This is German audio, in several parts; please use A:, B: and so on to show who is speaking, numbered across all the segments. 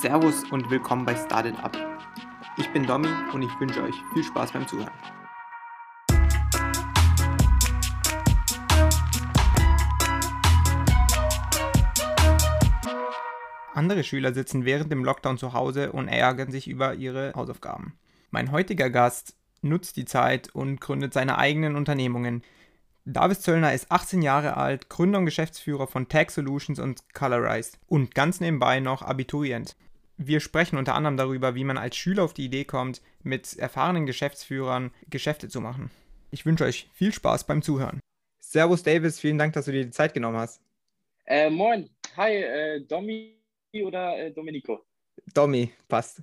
A: Servus und willkommen bei Started Up. Ich bin Domi und ich wünsche euch viel Spaß beim Zuhören. Andere Schüler sitzen während dem Lockdown zu Hause und ärgern sich über ihre Hausaufgaben. Mein heutiger Gast nutzt die Zeit und gründet seine eigenen Unternehmungen. Davis Zöllner ist 18 Jahre alt, Gründer und Geschäftsführer von Tag Solutions und Colorize und ganz nebenbei noch Abiturient. Wir sprechen unter anderem darüber, wie man als Schüler auf die Idee kommt, mit erfahrenen Geschäftsführern Geschäfte zu machen. Ich wünsche euch viel Spaß beim Zuhören. Servus Davis, vielen Dank, dass du dir die Zeit genommen hast.
B: Äh, moin, hi, äh, Domi oder äh, Domenico?
A: Domi, passt.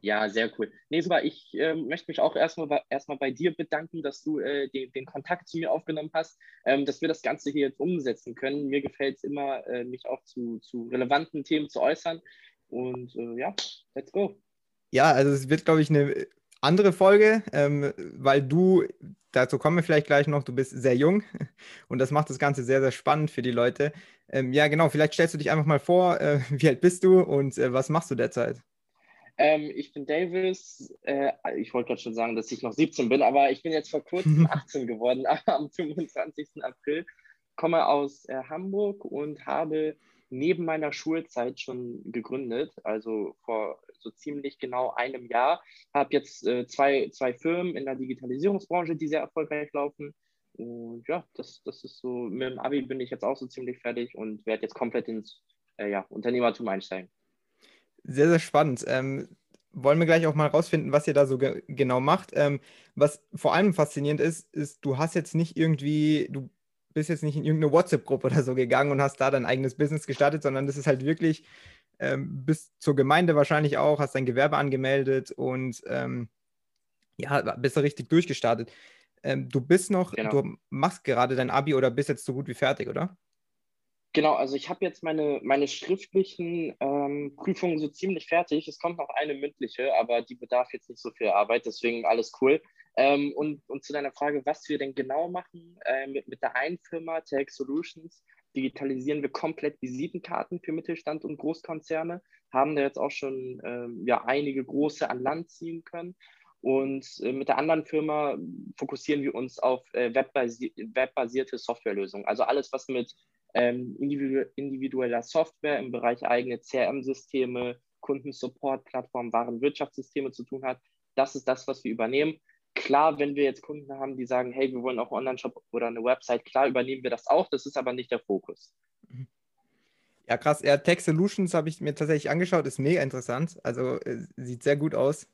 B: Ja, sehr cool. Nee, super. Ich äh, möchte mich auch erstmal, erstmal bei dir bedanken, dass du äh, den, den, Kontakt zu mir aufgenommen hast, ähm, dass wir das Ganze hier jetzt umsetzen können. Mir gefällt es immer, äh, mich auch zu, zu relevanten Themen zu äußern. Und äh, ja, let's go.
A: Ja, also es wird, glaube ich, eine andere Folge, ähm, weil du, dazu kommen wir vielleicht gleich noch, du bist sehr jung und das macht das Ganze sehr, sehr spannend für die Leute. Ähm, ja, genau, vielleicht stellst du dich einfach mal vor, äh, wie alt bist du und äh, was machst du derzeit?
B: Ähm, ich bin Davis. Äh, ich wollte gerade schon sagen, dass ich noch 17 bin, aber ich bin jetzt vor kurzem 18 geworden, am 25. April. Komme aus äh, Hamburg und habe neben meiner Schulzeit schon gegründet, also vor so ziemlich genau einem Jahr. Habe jetzt äh, zwei, zwei Firmen in der Digitalisierungsbranche, die sehr erfolgreich laufen. Und ja, das, das ist so, mit dem Abi bin ich jetzt auch so ziemlich fertig und werde jetzt komplett ins äh, ja, Unternehmertum einsteigen.
A: Sehr, sehr spannend. Ähm, wollen wir gleich auch mal rausfinden, was ihr da so ge genau macht. Ähm, was vor allem faszinierend ist, ist, du hast jetzt nicht irgendwie, du bist jetzt nicht in irgendeine WhatsApp-Gruppe oder so gegangen und hast da dein eigenes Business gestartet, sondern das ist halt wirklich, ähm, bis zur Gemeinde wahrscheinlich auch, hast dein Gewerbe angemeldet und ähm, ja, bist da richtig durchgestartet. Ähm, du bist noch, genau. du machst gerade dein Abi oder bist jetzt so gut wie fertig, oder?
B: Genau, also ich habe jetzt meine, meine schriftlichen ähm, Prüfungen so ziemlich fertig. Es kommt noch eine mündliche, aber die bedarf jetzt nicht so viel Arbeit, deswegen alles cool. Ähm, und, und zu deiner Frage, was wir denn genau machen, äh, mit, mit der einen Firma, Tech Solutions, digitalisieren wir komplett Visitenkarten für Mittelstand und Großkonzerne, haben da jetzt auch schon ähm, ja, einige große an Land ziehen können. Und äh, mit der anderen Firma fokussieren wir uns auf äh, webbasi webbasierte Softwarelösungen. Also alles, was mit ähm, individu individueller Software im Bereich eigene CRM-Systeme, Kundensupport, Plattform, Warenwirtschaftssysteme zu tun hat. Das ist das, was wir übernehmen. Klar, wenn wir jetzt Kunden haben, die sagen, hey, wir wollen auch einen Online-Shop oder eine Website, klar übernehmen wir das auch. Das ist aber nicht der Fokus.
A: Mhm. Ja, krass. Ja, Tech Solutions habe ich mir tatsächlich angeschaut, ist mega interessant. Also äh, sieht sehr gut aus.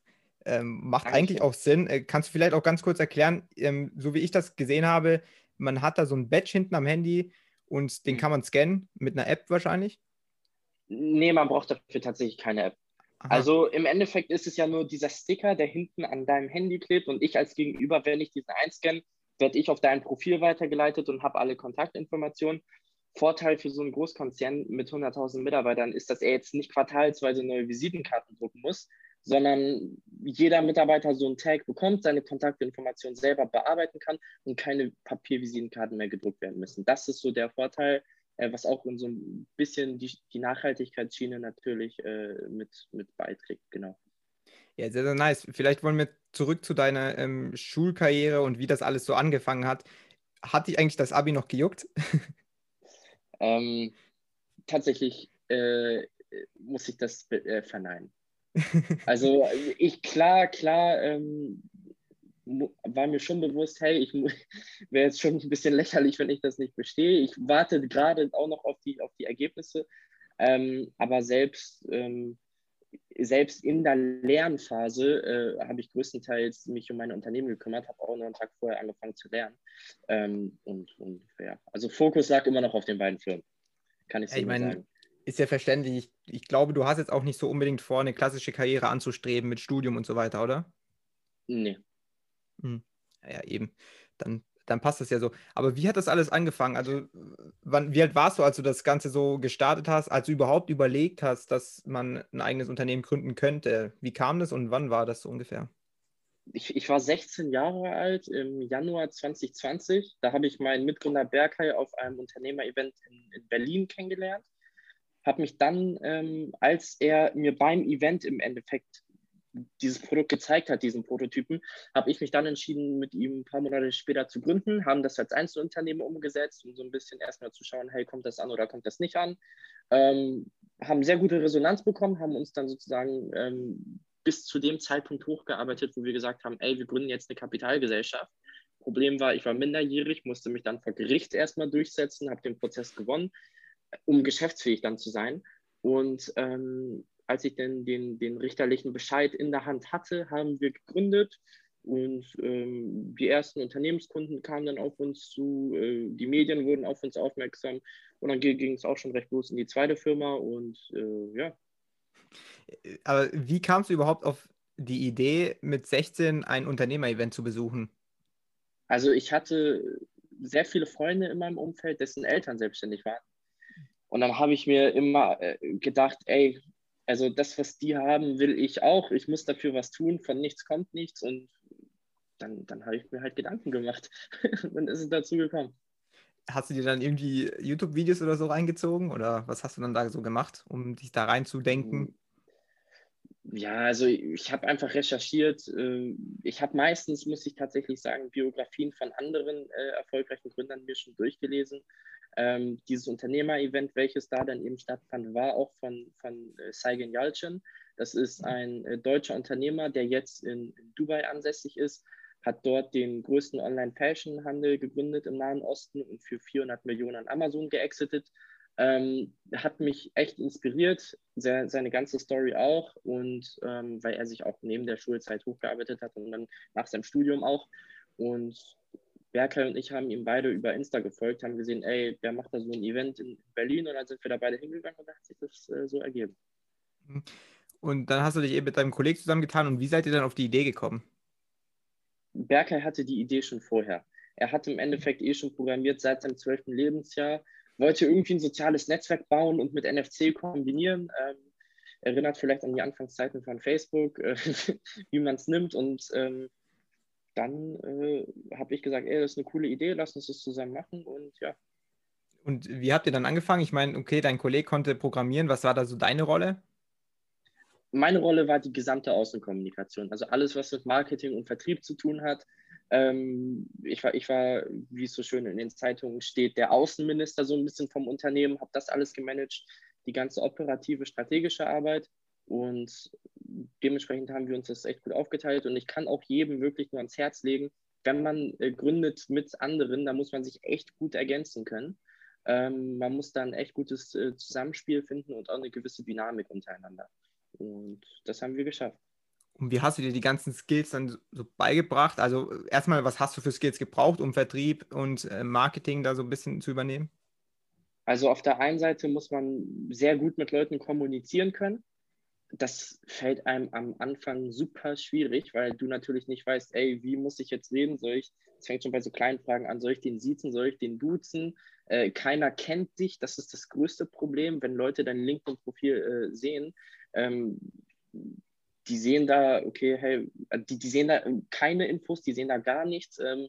A: Ähm, macht Danke. eigentlich auch Sinn. Äh, kannst du vielleicht auch ganz kurz erklären, ähm, so wie ich das gesehen habe, man hat da so ein Badge hinten am Handy, und den mhm. kann man scannen mit einer App wahrscheinlich?
B: Nee, man braucht dafür tatsächlich keine App. Also im Endeffekt ist es ja nur dieser Sticker, der hinten an deinem Handy klebt und ich als Gegenüber, wenn ich diesen einscanne, werde ich auf dein Profil weitergeleitet und habe alle Kontaktinformationen. Vorteil für so einen Großkonzern mit 100.000 Mitarbeitern ist, dass er jetzt nicht quartalsweise neue Visitenkarten drucken muss, sondern jeder Mitarbeiter so einen Tag bekommt, seine Kontaktinformationen selber bearbeiten kann und keine Papiervisitenkarten mehr gedruckt werden müssen. Das ist so der Vorteil, äh, was auch so ein bisschen die, die Nachhaltigkeitsschiene natürlich äh, mit, mit beiträgt, genau.
A: Ja, sehr, sehr nice. Vielleicht wollen wir zurück zu deiner ähm, Schulkarriere und wie das alles so angefangen hat. Hat dich eigentlich das Abi noch gejuckt?
B: ähm, tatsächlich äh, muss ich das äh, verneinen. Also ich klar, klar ähm, war mir schon bewusst, hey, ich wäre jetzt schon ein bisschen lächerlich, wenn ich das nicht bestehe. Ich warte gerade auch noch auf die, auf die Ergebnisse, ähm, aber selbst, ähm, selbst in der Lernphase äh, habe ich größtenteils mich um meine Unternehmen gekümmert, habe auch noch einen Tag vorher angefangen zu lernen. Ähm, und, und ja, also Fokus lag immer noch auf den beiden Firmen, kann ich so
A: ich mein, sagen ist ja verständlich. Ich, ich, glaube, du hast jetzt auch nicht so unbedingt vor, eine klassische Karriere anzustreben mit Studium und so weiter, oder?
B: Nee.
A: Hm. Ja, eben. Dann, dann passt das ja so. Aber wie hat das alles angefangen? Also, wann, wie alt warst du, als du das Ganze so gestartet hast, als du überhaupt überlegt hast, dass man ein eigenes Unternehmen gründen könnte? Wie kam das und wann war das so ungefähr?
B: Ich, ich, war 16 Jahre alt im Januar 2020. Da habe ich meinen Mitgründer Berkay auf einem Unternehmer-Event in, in Berlin kennengelernt. habe mich dann, ähm, als er mir beim Event im Endeffekt dieses Produkt gezeigt hat, diesen Prototypen, habe ich mich dann entschieden, mit ihm ein paar Monate später zu gründen, haben das als Einzelunternehmen umgesetzt, um so ein bisschen erstmal zu schauen, hey, kommt das an oder kommt das nicht an. Ähm, haben sehr gute Resonanz bekommen, haben uns dann sozusagen ähm, bis zu dem Zeitpunkt hochgearbeitet, wo wir gesagt haben, ey, wir gründen jetzt eine Kapitalgesellschaft. Problem war, ich war minderjährig, musste mich dann vor Gericht erstmal durchsetzen, habe den Prozess gewonnen, um geschäftsfähig dann zu sein. Und ähm, als ich dann den, den richterlichen Bescheid in der Hand hatte, haben wir gegründet und ähm, die ersten Unternehmenskunden kamen dann auf uns zu, äh, die Medien wurden auf uns aufmerksam und dann ging es auch schon recht los in die zweite Firma und äh, ja.
A: Aber wie kamst du überhaupt auf die Idee, mit 16 ein Unternehmer-Event zu besuchen?
B: Also ich hatte sehr viele Freunde in meinem Umfeld, dessen Eltern selbstständig waren. Und dann habe ich mir immer äh, gedacht, ey, also das, was die haben, will ich auch. Ich muss dafür was tun. Von nichts kommt nichts. Und dann, dann habe ich mir halt Gedanken gemacht. dann ist es dazu gekommen.
A: Hast du dir dann irgendwie YouTube-Videos oder so reingezogen? Oder was hast du dann da so gemacht, um dich da reinzudenken?
B: Ja, also ich habe einfach recherchiert. Äh, ich habe meistens, muss ich tatsächlich sagen, Biografien von anderen äh, erfolgreichen Gründern mir schon durchgelesen. Ähm, dieses Unternehmer-Event, welches da dann eben stattfand, war auch von, von äh, Saigen Yalcin. Das ist ein äh, deutscher Unternehmer, der jetzt in, in, Dubai ansässig ist, hat dort den größten Online-Fashion-Handel gegründet im Nahen Osten und für 400 Millionen an Amazon geexitet. Ähm, hat mich echt inspiriert, sehr, seine ganze Story auch und ähm, weil er sich auch neben der Schulzeit hochgearbeitet hat und dann nach seinem Studium auch. Und Berker und ich haben ihm beide über Insta gefolgt, haben gesehen, ey, der macht da so ein Event in Berlin und dann sind wir da beide hingegangen und da hat sich das äh, so ergeben.
A: Mhm. Und dann hast du dich eben mit deinem Kollegen zusammengetan und wie seid ihr dann auf die Idee gekommen?
B: Berker hatte die Idee schon vorher. Er hat im Endeffekt eh schon programmiert seit seinem zwölften Lebensjahr, wollte irgendwie ein soziales Netzwerk bauen und mit NFC kombinieren. Ähm, erinnert vielleicht an die Anfangszeiten von Facebook, äh, wie man es nimmt und ähm, dann äh, habe ich gesagt, ey, das ist eine coole Idee, lass uns das zusammen machen und ja.
A: Und wie habt ihr dann angefangen? Ich meine, okay, dein Kollege konnte programmieren. Was war da so deine Rolle?
B: Meine Rolle war die gesamte Außenkommunikation. Also alles, was mit Marketing und Vertrieb zu tun hat. Ähm, ich, war, ich war, wie es so schön in den Zeitungen steht, der Außenminister so ein bisschen vom Unternehmen, habe das alles gemanagt, die ganze operative, strategische Arbeit. Und dementsprechend haben wir uns das echt gut aufgeteilt und ich kann auch jedem wirklich nur ans Herz legen, wenn man äh, gründet mit anderen, da muss man sich echt gut ergänzen können. Ähm, man muss dann echt gutes äh, Zusammenspiel finden und auch eine gewisse Dynamik untereinander. Und das haben wir geschafft.
A: Und wie hast du dir die ganzen Skills dann so beigebracht? Also erstmal, was hast du für Skills gebraucht, um Vertrieb und äh, Marketing da so ein bisschen zu übernehmen?
B: Also auf der einen Seite muss man sehr gut mit Leuten kommunizieren können das fällt einem am Anfang super schwierig, weil du natürlich nicht weißt, ey, wie muss ich jetzt reden? Soll ich, es fängt schon bei so kleinen Fragen an, soll ich den siezen, soll ich den duzen? Äh, keiner kennt dich, das ist das größte Problem, wenn Leute dein LinkedIn-Profil äh, sehen. Ähm, die sehen da, okay, hey, die, die sehen da keine Infos, die sehen da gar nichts. Ähm,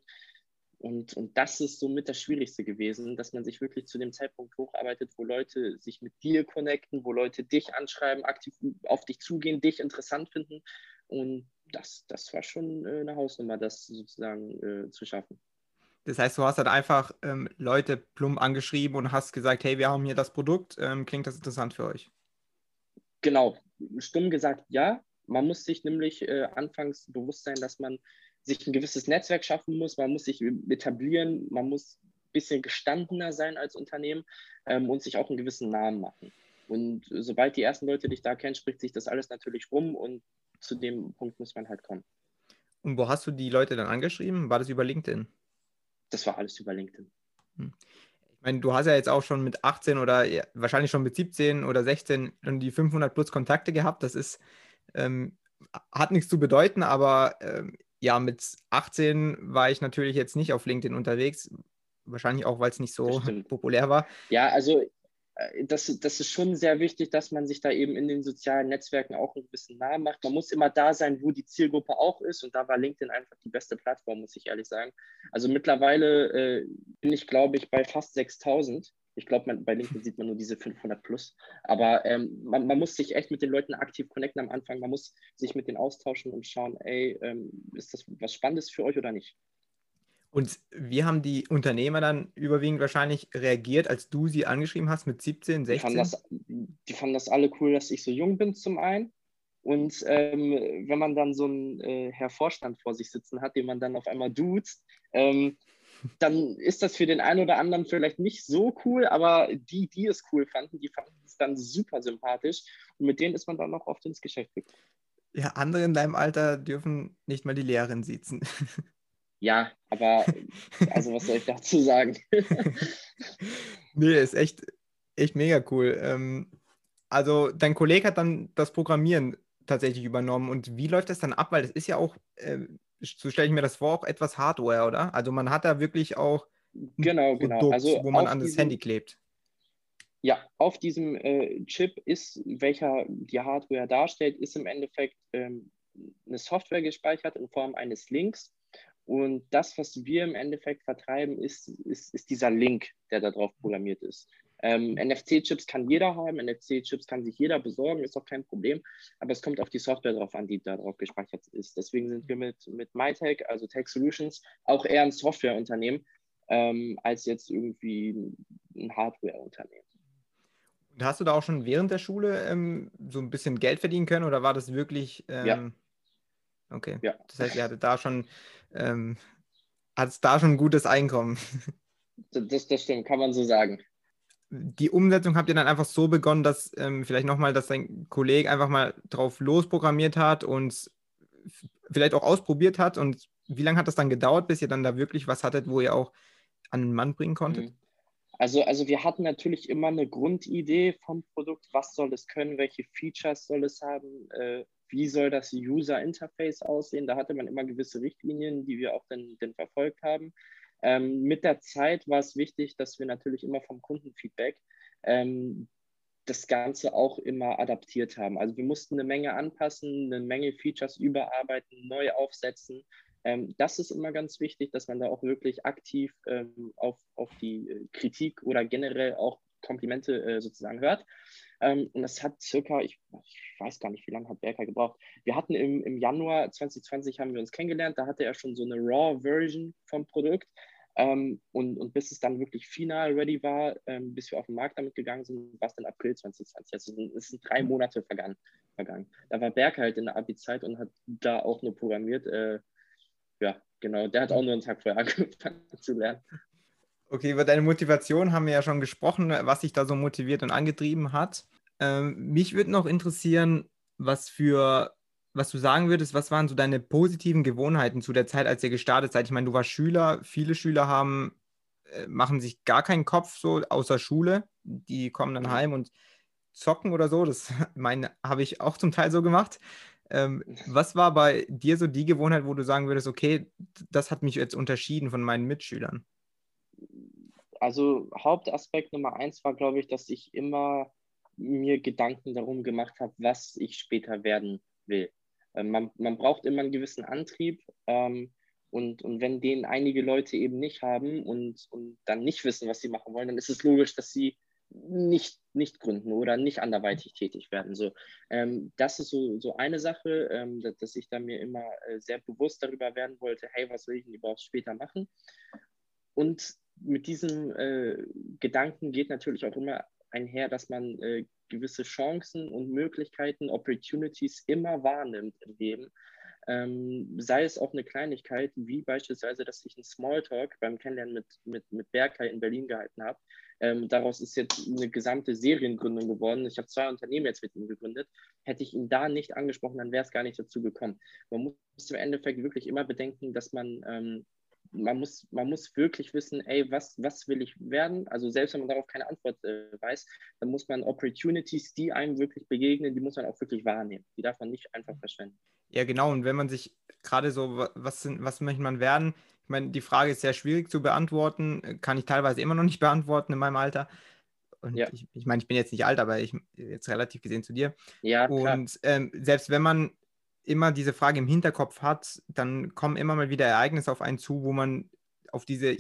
B: und, und das ist somit das Schwierigste gewesen, dass man sich wirklich zu dem Zeitpunkt hocharbeitet, wo Leute sich mit dir connecten, wo Leute dich anschreiben, aktiv auf dich zugehen, dich interessant finden. Und das, das war schon äh, eine Hausnummer, das sozusagen äh, zu schaffen.
A: Das heißt, du hast dann einfach ähm, Leute plump angeschrieben und hast gesagt, hey, wir haben hier das Produkt, ähm, klingt das interessant für euch?
B: Genau, stumm gesagt ja. Man muss sich nämlich äh, anfangs bewusst sein, dass man sich ein gewisses Netzwerk schaffen muss, man muss sich etablieren, man muss ein bisschen gestandener sein als Unternehmen ähm, und sich auch einen gewissen Namen machen. Und sobald die ersten Leute dich da kennen, spricht sich das alles natürlich rum und zu dem Punkt muss man halt kommen.
A: Und wo hast du die Leute dann angeschrieben? War das über LinkedIn?
B: Das war alles über LinkedIn. Hm.
A: Ich meine, du hast ja jetzt auch schon mit 18 oder wahrscheinlich schon mit 17 oder 16 die 500 plus Kontakte gehabt. Das ist, ähm, hat nichts zu bedeuten, aber ähm, ja, mit 18 war ich natürlich jetzt nicht auf LinkedIn unterwegs. Wahrscheinlich auch, weil es nicht so populär war.
B: Ja, also äh, das, das ist schon sehr wichtig, dass man sich da eben in den sozialen Netzwerken auch ein bisschen nah macht. Man muss immer da sein, wo die Zielgruppe auch ist. Und da war LinkedIn einfach die beste Plattform, muss ich ehrlich sagen. Also mittlerweile äh, bin ich, glaube ich, bei fast 6000 Ich glaube, bei LinkedIn sieht man nur diese 500 plus. Aber ähm, man, man, muss sich echt mit den Leuten aktiv connecten am Anfang. Man muss sich mit denen austauschen und schauen, ey, ähm, ist das was Spannendes für euch oder nicht?
A: Und wie haben die Unternehmer dann überwiegend wahrscheinlich reagiert, als du sie angeschrieben hast mit 17, 16?
B: Die fanden das, die fanden das alle cool, dass ich so jung bin zum einen. Und ähm, wenn man dann so einen äh, Herr Vorstand vor sich sitzen hat, den man dann auf einmal duzt, ähm, dann ist das für den einen oder anderen vielleicht nicht so cool, aber die, die es cool fanden, die fanden es dann super sympathisch und mit denen ist man dann auch oft ins Geschäft gekommen.
A: Ja, andere in deinem Alter dürfen nicht mal die Lehrerin sitzen.
B: Ja, aber also was soll ich dazu sagen?
A: nee, ist echt, echt mega cool. Ähm, also dein Kollege hat dann das Programmieren tatsächlich übernommen und wie läuft das dann ab? Weil das ist ja auch, äh, so stelle ich mir das vor, auch etwas Hardware, oder? Also man hat da wirklich auch
B: genau, genau. Produkt,
A: also wo man an das Handy klebt.
B: Ja, auf diesem äh, Chip ist, welcher die Hardware darstellt, ist im Endeffekt ähm, eine Software gespeichert in Form eines Links. Und das, was wir im Endeffekt vertreiben, ist, ist, ist dieser Link, der da drauf programmiert ist. Ähm, NFC-Chips kann jeder haben, NFC-Chips kann sich jeder besorgen, ist auch kein Problem, aber es kommt auf die Software drauf an, die da drauf gespeichert ist. Deswegen sind wir mit, mit MyTech, also Tech Solutions, auch eher ein Softwareunternehmen ähm, als jetzt irgendwie ein Hardwareunternehmen.
A: Und hast du da auch schon während der Schule ähm, so ein bisschen Geld verdienen können oder war das wirklich?
B: Ähm, ja.
A: Okay. Ja. Das heißt, ihr hattet da schon, ähm, hat da schon ein gutes Einkommen.
B: Das, das stimmt, kann man so sagen
A: die Umsetzung habt ihr dann einfach so begonnen, dass ähm, vielleicht nochmal, dass dein Kollege einfach mal drauf losprogrammiert hat und vielleicht auch ausprobiert hat. Und wie lange hat das dann gedauert, bis ihr dann da wirklich was hattet, wo ihr auch an den Mann bringen konntet? Mhm.
B: Also, also wir hatten natürlich immer eine Grundidee vom Produkt, was soll es können, welche Features soll es haben, äh, wie soll das User Interface aussehen. Da hatte man immer gewisse Richtlinien, die wir auch dann, dann verfolgt haben. Ähm, mit der Zeit war es wichtig, dass wir natürlich immer vom Kundenfeedback ähm, das Ganze auch immer adaptiert haben. Also wir mussten eine Menge anpassen, eine Menge Features überarbeiten, neu aufsetzen. Ähm, das ist immer ganz wichtig, dass man da auch wirklich aktiv ähm, auf, auf die äh, Kritik oder generell auch Komplimente äh, sozusagen hört. Ähm, und das hat circa, ich, ich, weiß gar nicht, wie lange hat Berker gebraucht. Wir hatten im, im Januar 2020 haben wir uns kennengelernt, da hatte er schon so eine Raw-Version vom Produkt. Ähm, und, und bis es dann wirklich final ready war, ähm, bis wir auf den Markt damit gegangen sind, war es dann April 2020. Also es sind drei Monate vergangen. vergangen. Da war Berg halt in der Abi-Zeit und hat da auch nur programmiert. Äh, ja, genau. Der hat auch nur einen Tag vorher angefangen zu lernen.
A: Okay, über deine Motivation haben wir ja schon gesprochen, was dich da so motiviert und angetrieben hat. Ähm, mich würde noch interessieren, was für was du sagen würdest, was waren so deine positiven Gewohnheiten zu der Zeit, als ihr gestartet seid? Ich meine, du warst Schüler, viele Schüler haben, äh, machen sich gar keinen Kopf so außer Schule. Die kommen dann heim und zocken oder so. Das meine, habe ich auch zum Teil so gemacht. Ähm, was war bei dir so die Gewohnheit, wo du sagen würdest, okay, das hat mich jetzt unterschieden von meinen Mitschülern?
B: Also Hauptaspekt Nummer eins war, glaube ich, dass ich immer mir Gedanken darum gemacht habe, was ich später werden will. Ähm, man, man braucht immer einen gewissen Antrieb. Ähm, und, und wenn den einige Leute eben nicht haben und, und dann nicht wissen, was sie machen wollen, dann ist es logisch, dass sie nicht, nicht gründen oder nicht anderweitig tätig werden. So, ähm, das ist so, so eine Sache, ähm, dass, dass, ich da mir immer äh, sehr bewusst darüber werden wollte, hey, was will ich denn überhaupt später machen? Und mit diesem äh, Gedanken geht natürlich auch immer einher, dass man äh, gewisse Chancen und Möglichkeiten, Opportunities immer wahrnimmt im Leben. Ähm, sei es auch eine Kleinigkeit, wie beispielsweise, dass ich einen Smalltalk beim Kennenlernen mit, mit, mit Berkay in Berlin gehalten habe. Ähm, daraus ist jetzt eine gesamte Seriengründung geworden. Ich habe zwei Unternehmen jetzt mit ihm gegründet. Hätte ich ihn da nicht angesprochen, dann wäre es gar nicht dazu gekommen. Man muss im Endeffekt wirklich immer bedenken, dass man ähm, man muss, man muss wirklich wissen, ey, was, was will ich werden? Also selbst wenn man darauf keine Antwort äh, weiß, dann muss man Opportunities, die einem wirklich begegnen, die muss man auch wirklich wahrnehmen. Die darf man nicht einfach verschwenden.
A: Ja, genau. Und wenn man sich gerade so, was, sind, was möchte man werden? Ich meine, die Frage ist sehr schwierig zu beantworten, kann ich teilweise immer noch nicht beantworten in meinem Alter. Und ja. ich, ich meine, ich bin jetzt nicht alt, aber ich jetzt relativ gesehen zu dir.
B: Ja,
A: klar. Und ähm, selbst wenn man immer diese Frage im Hinterkopf hat, dann kommen immer mal wieder Ereignisse auf einen zu, wo man auf diese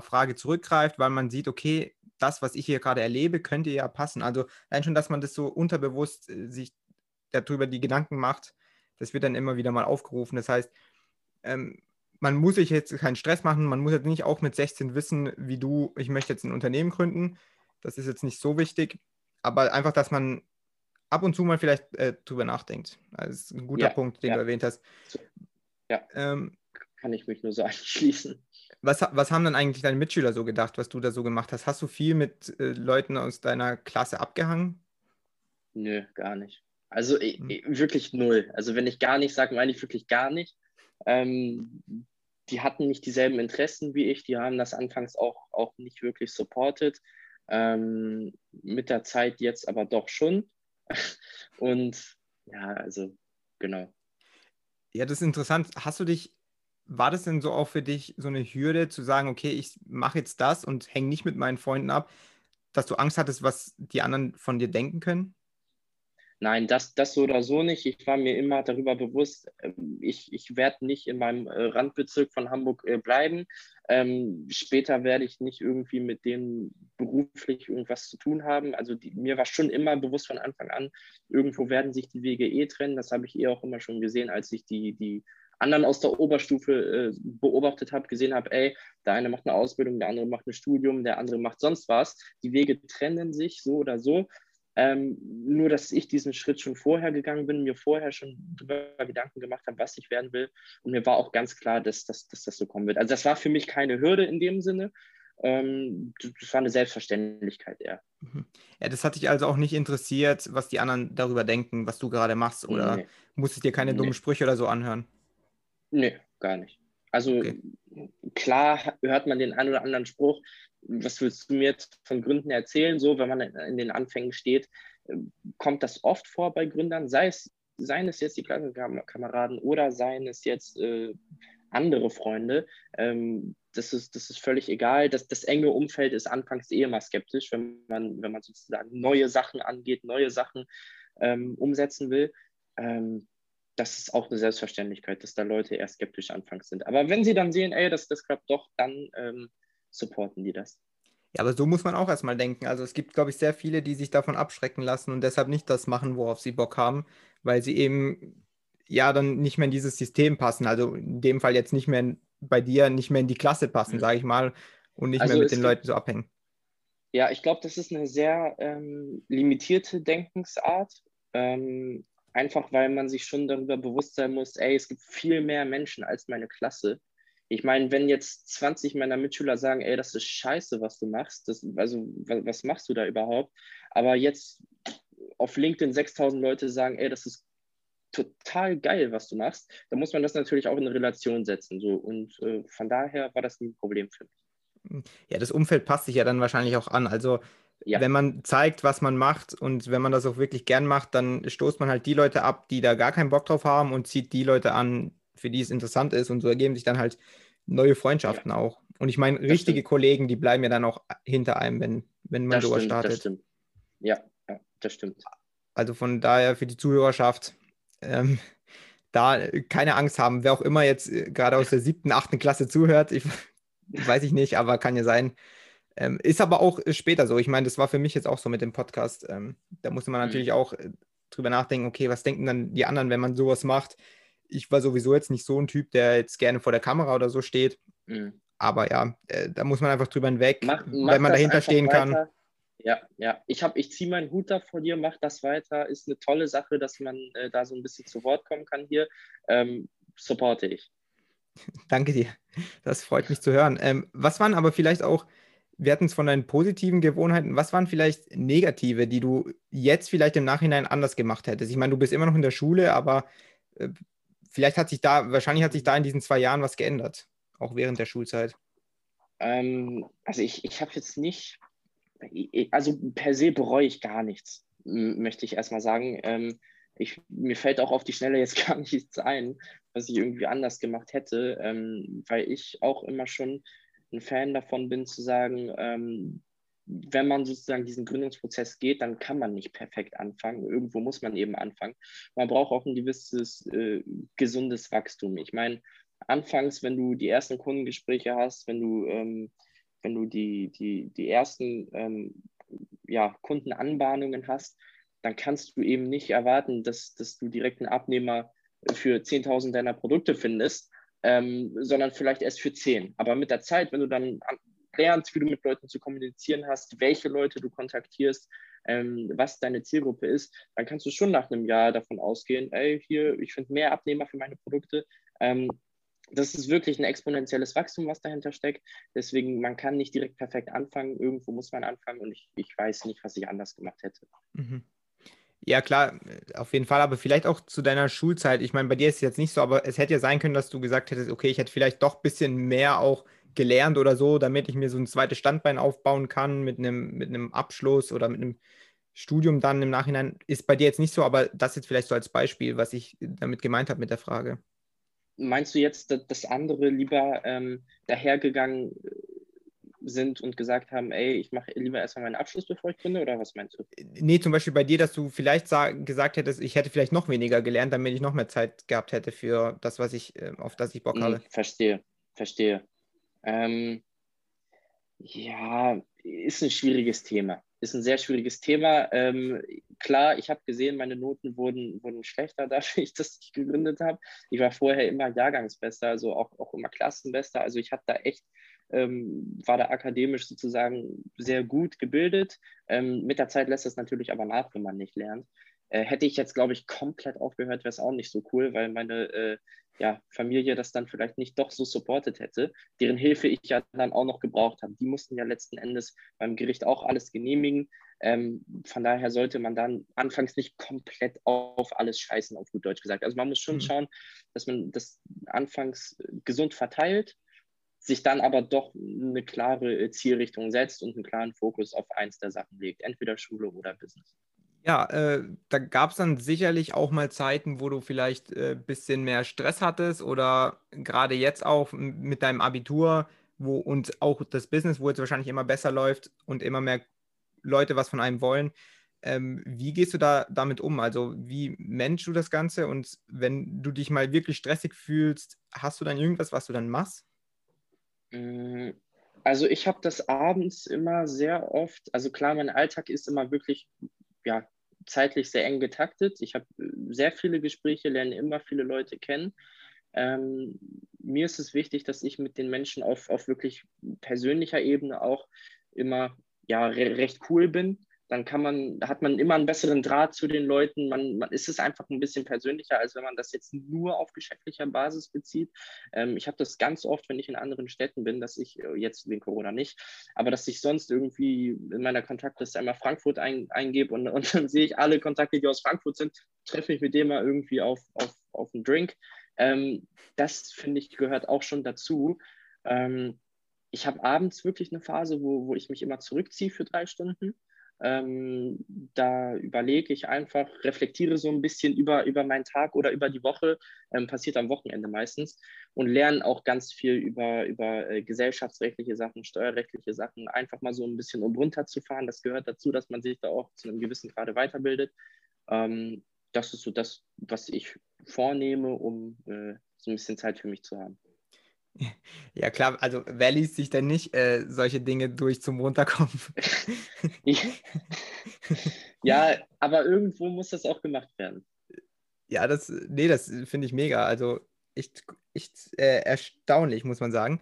A: Frage zurückgreift, weil man sieht, okay, das, was ich hier gerade erlebe, könnte ja passen. Also allein schon, dass man das so unterbewusst äh, sich darüber die Gedanken macht, das wird dann immer wieder mal aufgerufen. Das heißt, ähm, man muss sich jetzt keinen Stress machen, man muss jetzt nicht auch mit 16 wissen, wie du, ich möchte jetzt ein Unternehmen gründen. Das ist jetzt nicht so wichtig, aber einfach, dass man ab und zu mal vielleicht äh, drüber nachdenkt. Also das ist ein guter ja, Punkt, den ja. du erwähnt hast.
B: Ja. Ähm, Kann ich mich nur so anschließen.
A: Was, was haben dann eigentlich deine Mitschüler so gedacht, was du da so gemacht hast? Hast du viel mit äh, Leuten aus deiner Klasse abgehangen?
B: Nö, gar nicht. Also hm. wirklich null. Also wenn ich gar nicht sage, meine ich wirklich gar nicht. Ähm, die hatten nicht dieselben Interessen wie ich, die haben das anfangs auch, auch nicht wirklich supported. Ähm, mit der Zeit jetzt aber doch schon. Und ja, also genau.
A: Ja, das ist interessant. Hast du dich, war das denn so auch für dich so eine Hürde zu sagen, okay, ich mache jetzt das und hänge nicht mit meinen Freunden ab, dass du Angst hattest, was die anderen von dir denken können?
B: Nein, das, das so oder so nicht. Ich war mir immer darüber bewusst, ähm, ich, ich werde nicht in meinem äh, Randbezirk von Hamburg äh, bleiben. Ähm, später werde ich nicht irgendwie mit denen beruflich irgendwas zu tun haben. Also die, mir war schon immer bewusst von Anfang an, irgendwo werden sich die Wege eh trennen. Das habe ich eh auch immer schon gesehen, als ich die, die anderen aus der Oberstufe äh, beobachtet habe, gesehen habe, ey, der eine macht eine Ausbildung, der andere macht ein Studium, der andere macht sonst was. Die Wege trennen sich so oder so. Ähm, nur, dass ich diesen Schritt schon vorher gegangen bin, mir vorher schon darüber Gedanken gemacht habe, was ich werden will. Und mir war auch ganz klar, dass, dass, dass das so kommen wird. Also das war für mich keine Hürde in dem Sinne. Ähm, das war eine Selbstverständlichkeit eher.
A: Mhm. Ja, das hat dich also auch nicht interessiert, was die anderen darüber denken, was du gerade machst, oder nee. musstest dir keine nee. dummen Sprüche oder so anhören?
B: Nee, gar nicht. Also okay. klar hört man den einen oder anderen Spruch, was willst du mir jetzt von Gründen erzählen? So, wenn man in den Anfängen steht, kommt das oft vor bei Gründern, sei es, seien es jetzt die Klassenkameraden oder seien es jetzt äh, andere Freunde. Ähm, das, ist, das ist völlig egal. Das, das enge Umfeld ist anfangs eh immer skeptisch, wenn man, wenn man sozusagen neue Sachen angeht, neue Sachen ähm, umsetzen will. Ähm, das ist auch eine Selbstverständlichkeit, dass da Leute eher skeptisch anfangs sind. Aber wenn sie dann sehen, ey, das, das klappt doch, dann ähm, supporten die das.
A: Ja, aber so muss man auch erstmal denken. Also es gibt, glaube ich, sehr viele, die sich davon abschrecken lassen und deshalb nicht das machen, worauf sie Bock haben, weil sie eben ja dann nicht mehr in dieses System passen. Also in dem Fall jetzt nicht mehr in, bei dir, nicht mehr in die Klasse passen, mhm. sage ich mal, und nicht also mehr mit den Leuten so abhängen.
B: Ja, ich glaube, das ist eine sehr ähm, limitierte Denkensart. Ähm, einfach weil man sich schon darüber bewusst sein muss, ey, es gibt viel mehr Menschen als meine Klasse. Ich meine, wenn jetzt 20 meiner Mitschüler sagen, ey, das ist scheiße, was du machst, das, also was, machst du da überhaupt? Aber jetzt auf LinkedIn 6000 Leute sagen, ey, das ist total geil, was du machst, dann muss man das natürlich auch in eine Relation setzen. So. Und äh, von daher war das ein Problem für mich.
A: Ja, das Umfeld passt sich ja dann wahrscheinlich auch an. Also ja. wenn man zeigt, was man macht und wenn man das auch wirklich gern macht, dann stoßt man halt die Leute ab, die da gar keinen Bock drauf haben und zieht die Leute an, für die es interessant ist. Und so ergeben sich dann halt neue Freundschaften ja. auch. Und ich meine, richtige stimmt. Kollegen, die bleiben ja dann auch hinter einem, wenn, wenn man sowas startet. Das stimmt.
B: Ja, ja, das stimmt.
A: Also von daher für die Zuhörerschaft, ähm, da keine Angst haben, wer auch immer jetzt äh, gerade aus der siebten, achten Klasse zuhört, ich, weiß ich nicht, aber kann ja sein. Ähm, ist aber auch später so. Ich meine, das war für mich jetzt auch so mit dem Podcast. Ähm, da musste man mhm. natürlich mhm. auch äh, drüber nachdenken, okay, was denken dann die anderen, wenn man sowas macht? Ich war sowieso jetzt nicht so ein Typ, der jetzt gerne vor der Kamera oder so steht. Mhm. Aber ja, äh, da muss man einfach drüber hinweg, mach, mach wenn man dahinter stehen weiter. kann.
B: Ja, ja. Ich, ich ziehe meinen Hut da vor dir, mach das weiter. Ist eine tolle Sache, dass man äh, da so ein bisschen zu Wort kommen kann hier. Ähm, supporte ich.
A: Danke dir. Das freut mich zu hören. Ähm, was waren aber vielleicht auch, wir hatten es von deinen positiven Gewohnheiten, was waren vielleicht negative, die du jetzt vielleicht im Nachhinein anders gemacht hättest? Ich meine, du bist immer noch in der Schule, aber äh, vielleicht hat sich da, wahrscheinlich hat sich da in diesen zwei Jahren was geändert, auch während der Schulzeit.
B: Ähm, also ich, ich habe jetzt nicht, also per se bereue ich gar nichts, möchte ich erstmal sagen. Ähm, ich, mir fällt auch auf die Schnelle jetzt gar nichts ein, was ich irgendwie anders gemacht hätte, ähm, weil ich auch immer schon ein Fan davon bin zu sagen, ähm, wenn man sozusagen diesen Gründungsprozess geht, dann kann man nicht perfekt anfangen. Irgendwo muss man eben anfangen. Man braucht auch ein gewisses äh, gesundes Wachstum. Ich meine, anfangs, wenn du die ersten Kundengespräche hast, wenn du ähm, wenn du die, die, die ersten ähm, ja, Kundenanbahnungen hast, dann kannst du eben nicht erwarten, dass, dass du direkt einen Abnehmer für 10.000 deiner Produkte findest, ähm, sondern vielleicht erst für 10. Aber mit der Zeit, wenn du dann lernst, wie du mit Leuten zu kommunizieren hast, welche Leute du kontaktierst, ähm, was deine Zielgruppe ist, dann kannst du schon nach einem Jahr davon ausgehen, ey, hier, ich finde mehr Abnehmer für meine Produkte. Ähm, das ist wirklich ein exponentielles Wachstum, was dahinter steckt. Deswegen, man kann nicht direkt perfekt anfangen. Irgendwo muss man anfangen und ich, ich weiß nicht, was ich anders gemacht hätte. Mhm.
A: Ja, klar, auf jeden Fall, aber vielleicht auch zu deiner Schulzeit. Ich meine, bei dir ist es jetzt nicht so, aber es hätte ja sein können, dass du gesagt hättest, okay, ich hätte vielleicht doch ein bisschen mehr auch gelernt oder so, damit ich mir so ein zweites Standbein aufbauen kann mit einem, mit einem Abschluss oder mit einem Studium dann im Nachhinein. Ist bei dir jetzt nicht so, aber das jetzt vielleicht so als Beispiel, was ich damit gemeint habe mit der Frage.
B: Meinst du jetzt, dass andere lieber ähm, dahergegangen sind und gesagt haben, ey, ich mache lieber erstmal meinen Abschluss, bevor ich gründe, oder was meinst du?
A: Nee, zum Beispiel bei dir, dass du vielleicht gesagt hättest, ich hätte vielleicht noch weniger gelernt, damit ich noch mehr Zeit gehabt hätte für das, was ich, ähm, auf das ich Bock hm, habe.
B: Verstehe, verstehe. Ähm, ja, ist ein schwieriges Thema. Ist ein sehr schwieriges Thema. Ähm, klar, ich habe gesehen, meine Noten wurden, wurden schlechter dadurch, dass ich gegründet habe. Ich war vorher immer Jahrgangsbester, also auch, auch immer Klassenbester. Also ich habe da echt ähm, war da akademisch sozusagen sehr gut gebildet. Ähm, mit der Zeit lässt es natürlich aber nach, wenn man nicht lernt. Äh, hätte ich jetzt, glaube ich, komplett aufgehört, wäre es auch nicht so cool, weil meine äh, ja, Familie das dann vielleicht nicht doch so supportet hätte, deren Hilfe ich ja dann auch noch gebraucht habe. Die mussten ja letzten Endes beim Gericht auch alles genehmigen. Ähm, von daher sollte man dann anfangs nicht komplett auf alles scheißen, auf gut Deutsch gesagt. Also man muss schon mhm. schauen, dass man das anfangs gesund verteilt sich dann aber doch eine klare äh, Zielrichtung setzt und einen klaren Fokus auf eins der Sachen legt, entweder Schule oder Business.
A: Ja, äh, da gab es dann sicherlich auch mal Zeiten, wo du vielleicht ein äh, bisschen mehr Stress hattest oder gerade jetzt auch mit deinem Abitur, wo und auch das Business, wo jetzt wahrscheinlich immer besser läuft und immer mehr Leute was von einem wollen. Ähm, wie gehst du da damit um? Also wie managst du das Ganze und wenn du dich mal wirklich stressig fühlst, hast du dann irgendwas, was du dann machst?
B: Mm, also ich habe das abends immer sehr oft, also klar, mein Alltag ist immer wirklich ja, zeitlich sehr eng getaktet. Ich habe äh, sehr viele Gespräche, lerne immer viele Leute kennen. Ähm, mir ist es wichtig, dass ich mit den Menschen auf, auf wirklich persönlicher Ebene auch immer ja, re recht cool bin dann kann man, hat man immer einen besseren Draht zu den Leuten. Man, man ist es einfach ein bisschen persönlicher, als wenn man das jetzt nur auf geschäftlicher Basis bezieht. Ähm, ich habe das ganz oft, wenn ich in anderen Städten bin, dass ich äh, jetzt wegen Corona nicht, aber dass ich sonst irgendwie in meiner Kontaktliste einmal Frankfurt ein, eingebe und, und dann sehe ich alle Kontakte, die aus Frankfurt sind, treffe mich mit dem mal irgendwie auf, auf, auf einen Drink. Ähm, das finde ich gehört auch schon dazu. Ähm, ich habe abends wirklich eine Phase, wo, wo ich mich immer zurückziehe für drei Stunden ähm, da überlege ich einfach, reflektiere so ein bisschen über, über meinen Tag oder über die Woche, ähm, passiert am Wochenende meistens, und lerne auch ganz viel über, über äh, gesellschaftsrechtliche Sachen, steuerrechtliche Sachen, einfach mal so ein bisschen um runterzufahren. Das gehört dazu, dass man sich da auch zu einem gewissen Grade weiterbildet. Ähm, das ist so das, was ich vornehme, um äh, so ein bisschen Zeit für mich zu haben.
A: Ja, klar, also wer liest sich denn nicht äh, solche Dinge durch zum Runterkommen?
B: ja, aber irgendwo muss das auch gemacht werden.
A: Ja, das, nee, das finde ich mega. Also echt, echt äh, erstaunlich, muss man sagen.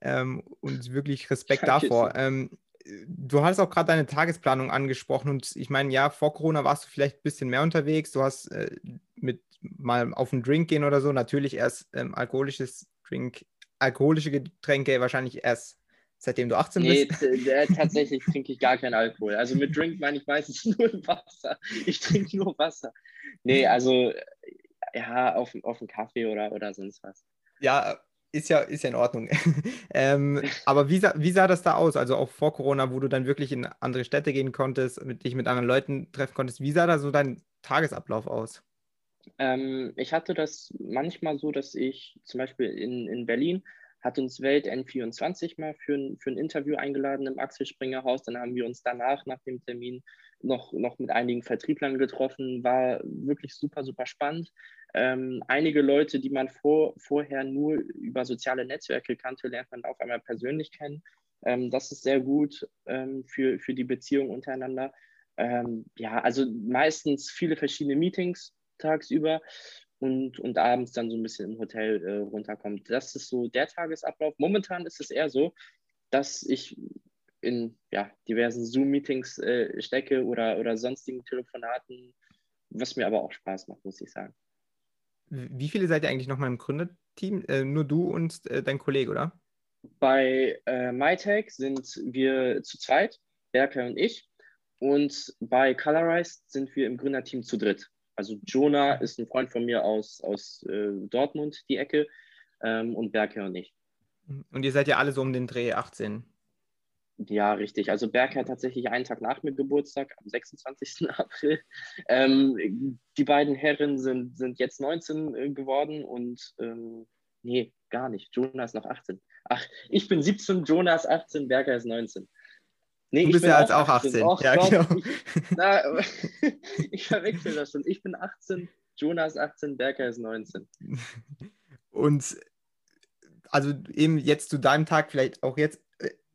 A: Ähm, und wirklich Respekt davor. Ähm, du hast auch gerade deine Tagesplanung angesprochen und ich meine, ja, vor Corona warst du vielleicht ein bisschen mehr unterwegs. Du hast äh, mit mal auf einen Drink gehen oder so, natürlich erst ähm, alkoholisches Drink alkoholische Getränke wahrscheinlich erst seitdem du 18 bist?
B: Nee, tatsächlich trinke ich gar keinen Alkohol. Also mit Drink meine ich meistens nur Wasser. Ich trinke nur Wasser. Nee, also ja, auf, auf einen Kaffee oder, oder sonst was.
A: Ja, ist ja, ist ja in Ordnung. ähm, aber wie sah, wie sah das da aus? Also auch vor Corona, wo du dann wirklich in andere Städte gehen konntest, mit, dich mit anderen Leuten treffen konntest. Wie sah da so dein Tagesablauf aus?
B: Ähm, ich hatte das manchmal so, dass ich zum Beispiel in, in Berlin hat uns Welt N24 mal für ein, für ein Interview eingeladen im Axel Springer Haus. Dann haben wir uns danach, nach dem Termin, noch, noch mit einigen Vertrieblern getroffen. War wirklich super, super spannend. Ähm, einige Leute, die man vor, vorher nur über soziale Netzwerke kannte, lernt man auf einmal persönlich kennen. Ähm, das ist sehr gut ähm, für, für die Beziehung untereinander. Ähm, ja, also meistens viele verschiedene Meetings tagsüber und, und abends dann so ein bisschen im Hotel äh, runterkommt. Das ist so der Tagesablauf. Momentan ist es eher so, dass ich in ja, diversen Zoom-Meetings äh, stecke oder, oder sonstigen Telefonaten, was mir aber auch Spaß macht, muss ich sagen.
A: Wie viele seid ihr eigentlich nochmal im Gründerteam? Äh, nur du und äh, dein Kollege, oder?
B: Bei äh, MyTech sind wir zu zweit, Berke und ich. Und bei Colorized sind wir im Gründerteam zu dritt. Also Jonah ist ein Freund von mir aus, aus äh, Dortmund, die Ecke, ähm, und Berke und ich.
A: Und ihr seid ja alle so um den Dreh 18.
B: Ja, richtig. Also Berg hat tatsächlich einen Tag nach mir Geburtstag, am 26. April. Ähm, die beiden Herren sind, sind jetzt 19 äh, geworden und ähm, nee, gar nicht. Jonas noch 18. Ach, ich bin 17, Jonas 18, Berger ist 19.
A: Nee, du bist ja jetzt auch 18. 18. Och, ja,
B: genau. ich, na, ich verwechsel das schon. Ich bin 18, Jonas 18, Berger ist 19.
A: Und also eben jetzt zu deinem Tag, vielleicht auch jetzt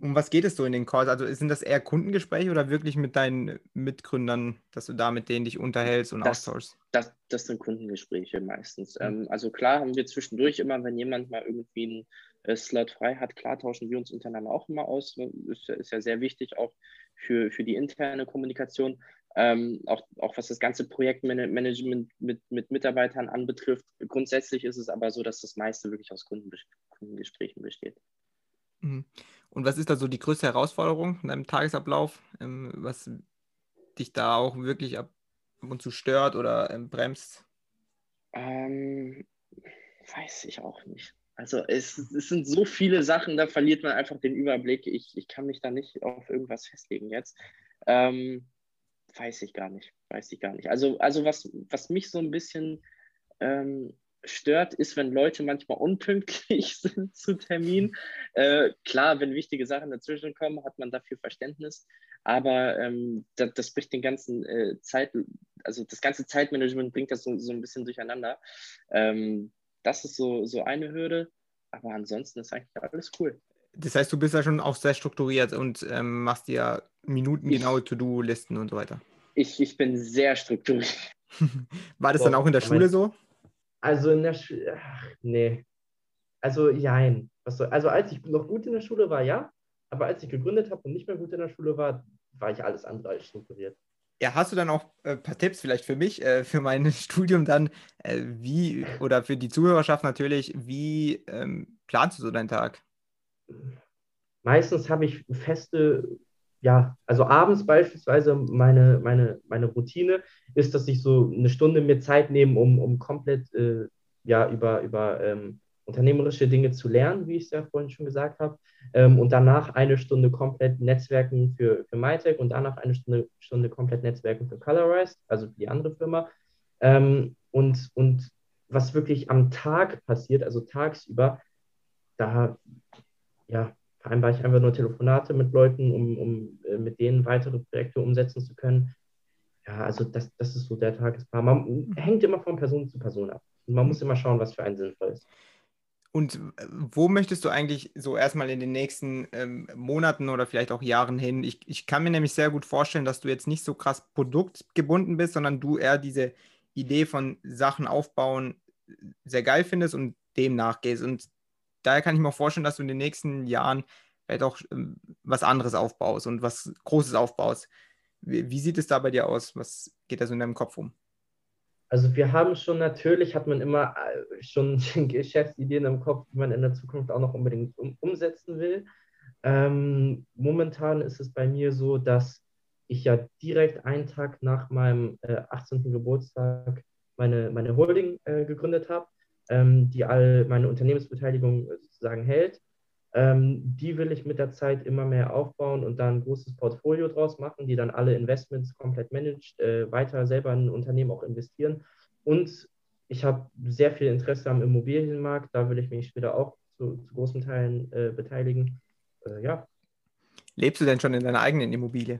A: um was geht es so in den Calls? Also sind das eher Kundengespräche oder wirklich mit deinen Mitgründern, dass du da mit denen dich unterhältst und
B: das,
A: austauschst?
B: Das, das sind Kundengespräche meistens. Mhm. Ähm, also klar haben wir zwischendurch immer, wenn jemand mal irgendwie einen Slot frei hat, klar tauschen wir uns untereinander auch immer aus. Ist, ist ja sehr wichtig auch für, für die interne Kommunikation. Ähm, auch, auch was das ganze Projektmanagement mit, mit Mitarbeitern anbetrifft. Grundsätzlich ist es aber so, dass das meiste wirklich aus Kundengesprächen besteht.
A: Mhm. Und was ist da so die größte Herausforderung in deinem Tagesablauf, ähm, was dich da auch wirklich ab und zu stört oder ähm, bremst?
B: Ähm, weiß ich auch nicht. Also es, es, sind so viele Sachen, da verliert man einfach den Überblick. Ich, ich kann mich da nicht auf irgendwas festlegen jetzt. Ähm, weiß ich gar nicht. Weiß ich gar nicht. Also, also was, was mich so ein bisschen ähm, stört, ist, wenn Leute manchmal unpünktlich sind zu Terminen. Äh, klar, wenn wichtige Sachen dazwischen kommen, hat man dafür Verständnis. Aber ähm, das, das, bricht den ganzen äh, Zeit, also das ganze Zeitmanagement bringt das so, so ein bisschen durcheinander. Ähm, das ist so, so eine Hürde. Aber ansonsten ist eigentlich alles cool.
A: Das heißt, du bist ja schon auch sehr strukturiert und ähm, machst dir minutengenaue To-Do-Listen und so weiter.
B: Ich, ich bin sehr strukturiert.
A: War das Boah, dann auch in der Schule so?
C: Also in der Schule, nee. Also jein. Also als ich noch gut in der Schule war, ja. Aber als ich gegründet habe und nicht mehr gut in der Schule war, war ich alles andere als strukturiert.
A: Ja, hast du dann auch ein äh, paar Tipps vielleicht für mich, äh, für mein Studium dann, äh, wie, oder für die Zuhörerschaft natürlich, wie ähm, planst du so deinen Tag?
C: Meistens habe ich feste ja, also abends beispielsweise meine, meine, meine Routine ist, dass ich so eine Stunde mir Zeit nehme, um, um komplett äh, ja, über, über ähm, unternehmerische Dinge zu lernen, wie ich es ja vorhin schon gesagt habe. Ähm, und danach eine Stunde komplett Netzwerken für, für MyTech und danach eine Stunde, Stunde komplett Netzwerken für Colorized, also die andere Firma. Ähm, und, und was wirklich am Tag passiert, also tagsüber, da ja, vereinbare ich einfach nur Telefonate mit Leuten, um, um äh, mit denen weitere Projekte umsetzen zu können. Ja, also das, das ist so der Tagesplan. Man hängt immer von Person zu Person ab. Und man muss immer schauen, was für einen sinnvoll ist.
A: Und äh, wo möchtest du eigentlich so erstmal in den nächsten ähm, Monaten oder vielleicht auch Jahren hin? Ich, ich kann mir nämlich sehr gut vorstellen, dass du jetzt nicht so krass produktgebunden bist, sondern du eher diese Idee von Sachen aufbauen sehr geil findest und dem nachgehst. Und daher kann ich mir auch vorstellen, dass du in den nächsten Jahren vielleicht auch ähm, was anderes aufbaust und was Großes aufbaust. Wie, wie, sieht es da bei dir aus? Was geht da so in deinem Kopf um?
C: Also wir haben schon natürlich, hat man immer äh, schon Geschäftsideen im Kopf, die man in der Zukunft auch noch unbedingt um, umsetzen will. Ähm, momentan ist es bei mir so, dass ich ja direkt einen Tag nach meinem äh, 18. Geburtstag meine, meine Holding äh, gegründet habe ähm, die all meine Unternehmensbeteiligung sozusagen hält. Ähm, die will ich mit der Zeit immer mehr aufbauen und dann ein großes Portfolio draus machen, die dann alle Investments komplett managt, äh, weiter selber in ein Unternehmen auch investieren. Und ich habe sehr viel Interesse am Immobilienmarkt, da will ich mich später auch zu, zu großen Teilen äh, beteiligen. Äh, ja.
A: Lebst du denn schon in deiner eigenen Immobilie?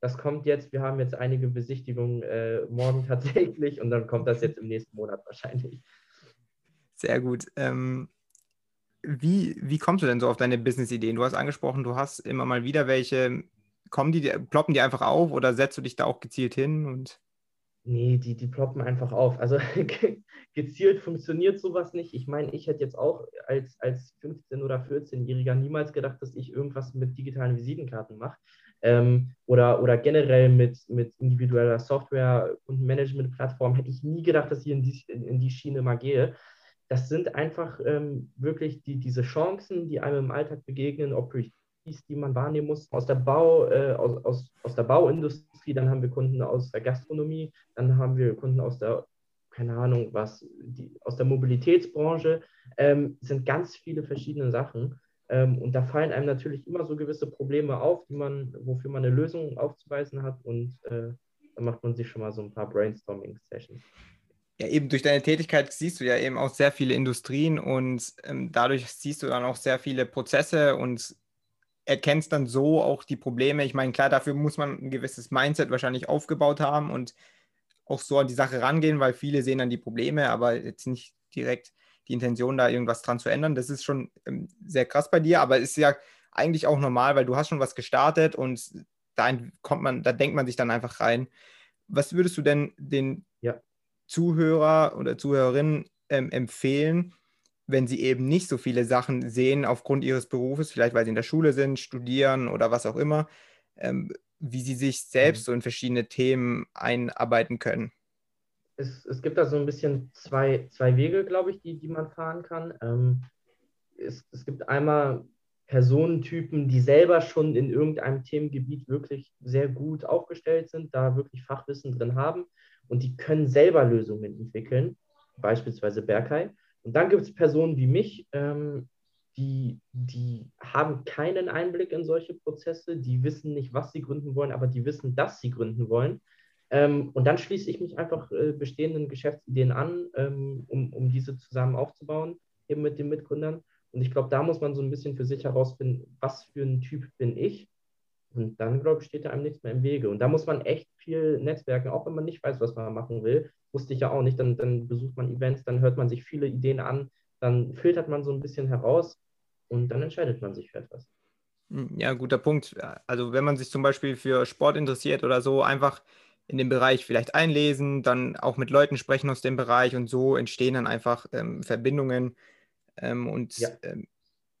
C: Das kommt jetzt, wir haben jetzt einige Besichtigungen äh, morgen tatsächlich und dann kommt das jetzt im nächsten Monat wahrscheinlich.
A: Sehr gut. Ähm, wie, wie kommst du denn so auf deine Business-Ideen? Du hast angesprochen, du hast immer mal wieder welche. Kommen die, ploppen die einfach auf oder setzt du dich da auch gezielt hin? Und
B: Nee, die, die ploppen einfach auf. Also gezielt funktioniert sowas nicht. Ich meine, ich hätte jetzt auch als, als 15- oder 14-Jähriger niemals gedacht, dass ich irgendwas mit digitalen Visitenkarten mache. Ähm, oder, oder generell mit, mit individueller Software und Management-Plattform hätte ich nie gedacht, dass ich in die, in die Schiene mal gehe. Das sind einfach ähm, wirklich die, diese Chancen, die einem im Alltag begegnen, Opportunities, die man wahrnehmen muss, aus der, Bau, äh, aus, aus, aus der Bauindustrie, dann haben wir Kunden aus der Gastronomie, dann haben wir Kunden aus der, keine Ahnung, was, die, aus der Mobilitätsbranche, ähm, sind ganz viele verschiedene Sachen. Ähm, und da fallen einem natürlich immer so gewisse Probleme auf, die man, wofür man eine Lösung aufzuweisen hat. Und äh, dann macht man sich schon mal so ein paar Brainstorming-Sessions.
A: Ja, eben durch deine Tätigkeit siehst du ja eben auch sehr viele Industrien und ähm, dadurch siehst du dann auch sehr viele Prozesse und erkennst dann so auch die Probleme. Ich meine, klar, dafür muss man ein gewisses Mindset wahrscheinlich aufgebaut haben und auch so an die Sache rangehen, weil viele sehen dann die Probleme, aber jetzt nicht direkt die Intention, da irgendwas dran zu ändern. Das ist schon ähm, sehr krass bei dir, aber ist ja eigentlich auch normal, weil du hast schon was gestartet und da kommt man, da denkt man sich dann einfach rein. Was würdest du denn den ja. Zuhörer oder Zuhörerinnen ähm, empfehlen, wenn sie eben nicht so viele Sachen sehen aufgrund ihres Berufes, vielleicht weil sie in der Schule sind, studieren oder was auch immer, ähm, wie sie sich selbst mhm. so in verschiedene Themen einarbeiten können?
B: Es, es gibt da so ein bisschen zwei, zwei Wege, glaube ich, die, die man fahren kann. Ähm, es, es gibt einmal Personentypen, die selber schon in irgendeinem Themengebiet wirklich sehr gut aufgestellt sind, da wirklich Fachwissen drin haben und die können selber Lösungen entwickeln, beispielsweise Berkay. Und dann gibt es Personen wie mich, ähm, die, die haben keinen Einblick in solche Prozesse, die wissen nicht, was sie gründen wollen, aber die wissen, dass sie gründen wollen. Ähm, und dann schließe ich mich einfach äh, bestehenden Geschäftsideen an, ähm, um, um diese zusammen aufzubauen, eben mit den Mitgründern. Und ich glaube, da muss man so ein bisschen für sich herausfinden, was für ein Typ bin ich. Und dann, glaube ich, steht da einem nichts mehr im Wege. Und da muss man echt viel netzwerken, auch wenn man nicht weiß, was man machen will wusste ich ja auch nicht. Dann, dann besucht man Events, dann hört man sich viele Ideen an, dann filtert man so ein bisschen heraus und dann entscheidet man sich für etwas.
A: Hm, ja, guter Punkt. Also wenn man sich zum Beispiel für Sport interessiert oder so, einfach in dem Bereich vielleicht einlesen, dann auch mit Leuten sprechen aus dem Bereich und so entstehen dann einfach ähm, Verbindungen ähm, und ja. Ähm,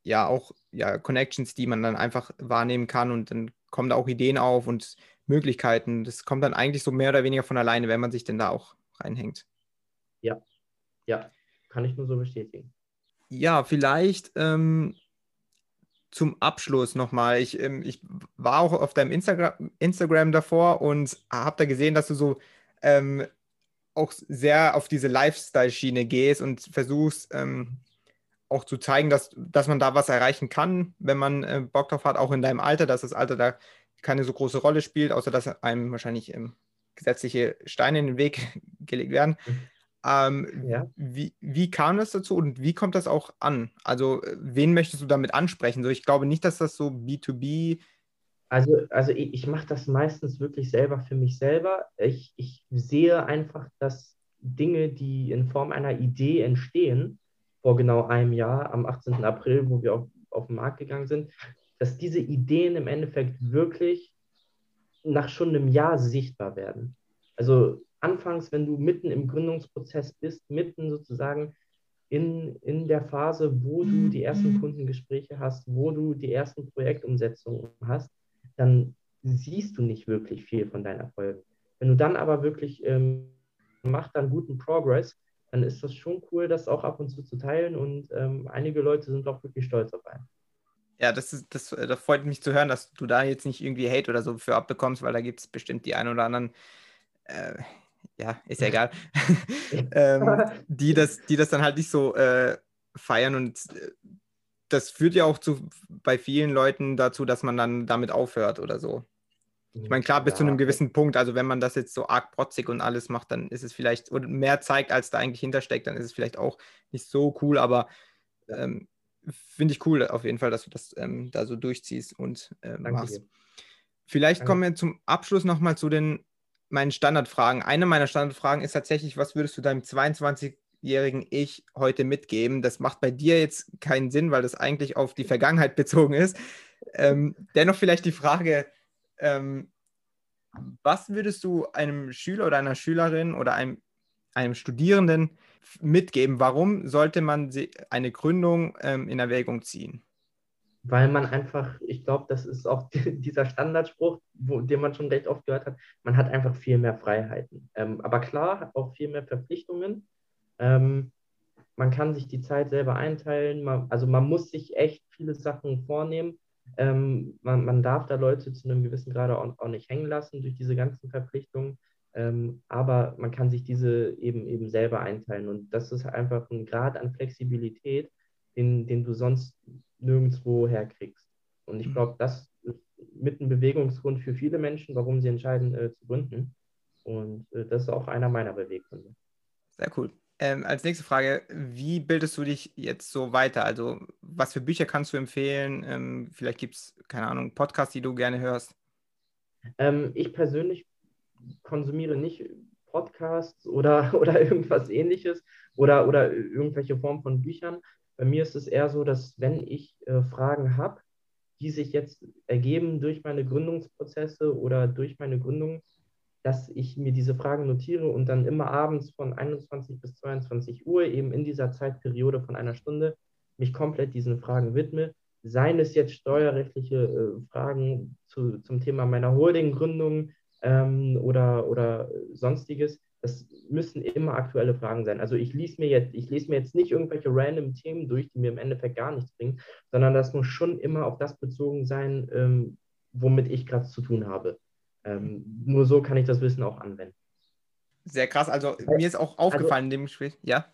A: ja. auch ja, Connections, die man dann einfach wahrnehmen kann und dann kommen da auch Ideen auf und Möglichkeiten. Das kommt dann eigentlich so mehr oder weniger von alleine, wenn man sich denn da auch reinhängt.
B: Ja, ja, kann ich nur so bestätigen.
A: Ja, vielleicht ähm, zum Abschluss nochmal. Ich, ähm, ich war auch auf deinem Instagram, Instagram davor und habe da gesehen, dass du so ähm, auch sehr auf diese Lifestyle-Schiene gehst und versuchst ähm, auch zu zeigen, dass, dass man da was erreichen kann, wenn man äh, Bock drauf hat, auch in deinem Alter, dass das Alter da keine so große Rolle spielt, außer dass einem wahrscheinlich ähm, gesetzliche Steine in den Weg gelegt werden. Mhm. Ähm, ja. wie, wie kam das dazu und wie kommt das auch an? Also, wen möchtest du damit ansprechen? So, ich glaube nicht, dass das so B2B.
B: Also, also ich, ich mache das meistens wirklich selber für mich selber. Ich, ich sehe einfach, dass Dinge, die in Form einer Idee entstehen, vor genau einem Jahr, am 18. April, wo wir auf, auf den Markt gegangen sind, dass diese Ideen im Endeffekt wirklich nach schon einem Jahr sichtbar werden. Also anfangs, wenn du mitten im Gründungsprozess bist, mitten sozusagen in, in der Phase, wo du die ersten mhm. Kundengespräche hast, wo du die ersten Projektumsetzungen hast, dann siehst du nicht wirklich viel von deinen Erfolgen. Wenn du dann aber wirklich ähm, machst dann guten Progress, dann ist das schon cool, das auch ab und zu zu teilen und ähm, einige Leute sind auch wirklich stolz auf einen.
A: Ja, das, ist, das, äh, das freut mich zu hören, dass du da jetzt nicht irgendwie Hate oder so für abbekommst, weil da gibt es bestimmt die ein oder anderen, äh, ja, ist ja egal, ähm, die, das, die das dann halt nicht so äh, feiern und äh, das führt ja auch zu, bei vielen Leuten dazu, dass man dann damit aufhört oder so. Ich meine, klar, bis ja. zu einem gewissen Punkt, also wenn man das jetzt so arg protzig und alles macht, dann ist es vielleicht, oder mehr zeigt, als da eigentlich hintersteckt, dann ist es vielleicht auch nicht so cool, aber ähm, finde ich cool auf jeden Fall, dass du das ähm, da so durchziehst und äh, machst. Dir. Vielleicht Danke. kommen wir zum Abschluss nochmal zu den meinen Standardfragen. Eine meiner Standardfragen ist tatsächlich, was würdest du deinem 22 zwölfjährigen Ich heute mitgeben? Das macht bei dir jetzt keinen Sinn, weil das eigentlich auf die Vergangenheit bezogen ist. Ähm, dennoch vielleicht die Frage, ähm, was würdest du einem Schüler oder einer Schülerin oder einem, einem Studierenden mitgeben? Warum sollte man eine Gründung ähm, in Erwägung ziehen?
B: Weil man einfach, ich glaube, das ist auch dieser Standardspruch, wo, den man schon recht oft gehört hat, man hat einfach viel mehr Freiheiten. Ähm, aber klar, hat auch viel mehr Verpflichtungen. Ähm, man kann sich die Zeit selber einteilen. Man, also man muss sich echt viele Sachen vornehmen. Ähm, man, man, darf da Leute zu einem gewissen Grad auch, auch nicht hängen lassen durch diese ganzen Verpflichtungen. Ähm, aber man kann sich diese eben eben selber einteilen. Und das ist einfach ein Grad an Flexibilität, den, den du sonst nirgendwo herkriegst. Und ich mhm. glaube, das ist mit ein Bewegungsgrund für viele Menschen, warum sie entscheiden äh, zu gründen. Und äh, das ist auch einer meiner Beweggründe.
A: Sehr cool. Ähm, als nächste Frage, wie bildest du dich jetzt so weiter? Also, was für Bücher kannst du empfehlen? Ähm, vielleicht gibt es, keine Ahnung, Podcasts, die du gerne hörst.
B: Ähm, ich persönlich konsumiere nicht Podcasts oder, oder irgendwas ähnliches oder, oder irgendwelche Form von Büchern. Bei mir ist es eher so, dass wenn ich äh, Fragen habe, die sich jetzt ergeben durch meine Gründungsprozesse oder durch meine Gründung, dass ich mir diese Fragen notiere und dann immer abends von 21 bis 22 Uhr, eben in dieser Zeitperiode von einer Stunde, mich komplett diesen Fragen widme. Seien es jetzt steuerrechtliche äh, Fragen zu, zum Thema meiner Holdinggründung ähm, oder, oder sonstiges. Das müssen immer aktuelle Fragen sein. Also ich lese mir jetzt, ich lese mir jetzt nicht irgendwelche random Themen durch, die mir im Endeffekt gar nichts bringen, sondern das muss schon immer auf das bezogen sein, ähm, womit ich gerade zu tun habe. Ähm, nur so kann ich das Wissen auch anwenden.
A: Sehr krass. Also mir ist auch aufgefallen also, in dem Gespräch, ja?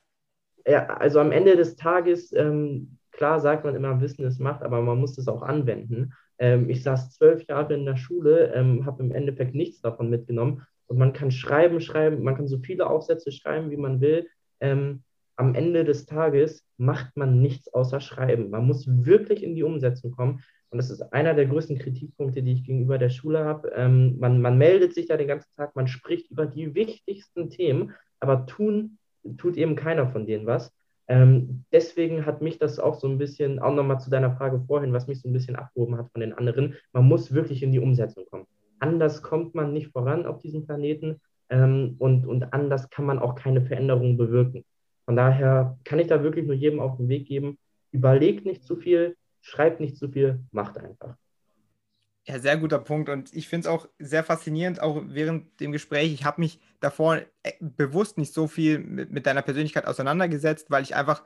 B: Ja, also am Ende des Tages, ähm, klar sagt man immer, Wissen ist Macht, aber man muss es auch anwenden. Ähm, ich saß zwölf Jahre in der Schule, ähm, habe im Endeffekt nichts davon mitgenommen. Und man kann schreiben, schreiben, man kann so viele Aufsätze schreiben, wie man will. Ähm, am Ende des Tages macht man nichts außer schreiben. Man muss wirklich in die Umsetzung kommen. Und das ist einer der größten Kritikpunkte, die ich gegenüber der Schule habe. Ähm, man, man meldet sich da den ganzen Tag, man spricht über die wichtigsten Themen, aber tun tut eben keiner von denen was. Ähm, deswegen hat mich das auch so ein bisschen, auch nochmal zu deiner Frage vorhin, was mich so ein bisschen abgehoben hat von den anderen, man muss wirklich in die Umsetzung kommen. Anders kommt man nicht voran auf diesem Planeten ähm, und, und anders kann man auch keine Veränderungen bewirken. Von daher kann ich da wirklich nur jedem auf den Weg geben, überlegt nicht zu viel, schreibt nicht zu viel, macht einfach.
A: Ja, sehr guter Punkt. Und ich finde es auch sehr faszinierend, auch während dem Gespräch. Ich habe mich davor äh, bewusst nicht so viel mit, mit, deiner Persönlichkeit auseinandergesetzt, weil ich einfach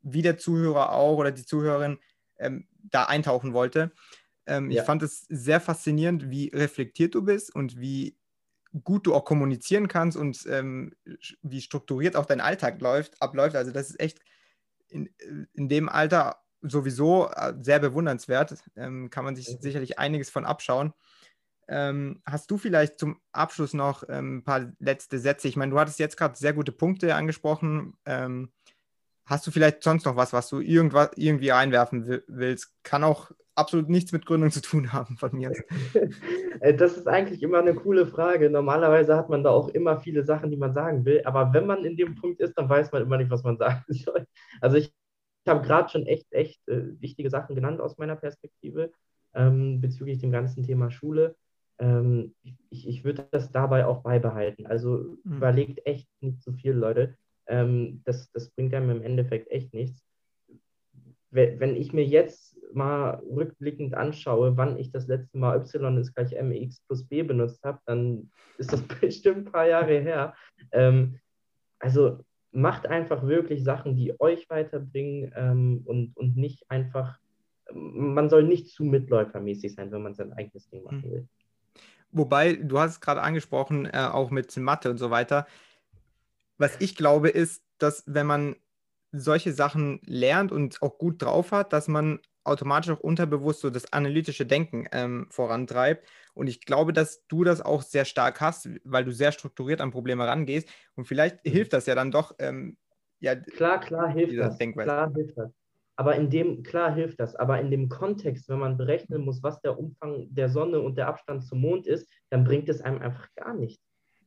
A: wie der Zuhörer auch oder die Zuhörerin ähm, da eintauchen wollte. Ähm, ja. Ich fand es sehr faszinierend, wie reflektiert du bist und wie gut du auch kommunizieren kannst und ähm, wie strukturiert auch dein Alltag läuft, abläuft. Also das ist echt in, in dem Alter sowieso äh, sehr bewundernswert. Ähm, kann man sich mhm. sicherlich einiges von abschauen. Ähm, hast du vielleicht zum Abschluss noch ähm, ein paar letzte Sätze? Ich meine, du hattest jetzt gerade sehr gute Punkte angesprochen. Ähm, hast du vielleicht sonst noch was, was du irgendwas, irgendwie einwerfen willst? Kann auch absolut nichts mit Gründung zu tun haben von mir.
B: Äh, das ist eigentlich immer eine coole Frage. Normalerweise hat man da auch immer viele Sachen, die man sagen will, aber wenn man in dem Punkt ist, dann weiß man immer nicht, was man sagen soll. Also ich habe gerade schon echt, echt äh, wichtige Sachen genannt aus meiner Perspektive ähm, bezüglich dem ganzen Thema Schule. Ähm, ich, ich würde das dabei auch beibehalten. Also mhm. überlegt echt nicht zu viel, Leute. Ähm, das, das bringt einem im Endeffekt echt nichts. Wenn ich mir jetzt mal rückblickend anschaue, wann ich das letzte Mal y ist gleich mx plus b benutzt habe, dann ist das bestimmt ein paar Jahre her. Ähm, also macht einfach wirklich Sachen, die euch weiterbringen ähm, und, und nicht einfach, man soll nicht zu mitläufermäßig sein, wenn man sein eigenes Ding machen hm. will.
A: Wobei, du hast es gerade angesprochen, äh, auch mit Mathe und so weiter. Was ich glaube, ist, dass wenn man solche Sachen lernt und auch gut drauf hat, dass man automatisch auch unterbewusst so das analytische Denken ähm, vorantreibt. Und ich glaube, dass du das auch sehr stark hast, weil du sehr strukturiert an Probleme rangehst. Und vielleicht mhm. hilft das ja dann doch. Ähm, ja,
B: klar, klar hilft das. Klar hilft das. Aber in dem, klar hilft das, aber in dem Kontext, wenn man berechnen muss, was der Umfang der Sonne und der Abstand zum Mond ist, dann bringt es einem einfach gar nichts.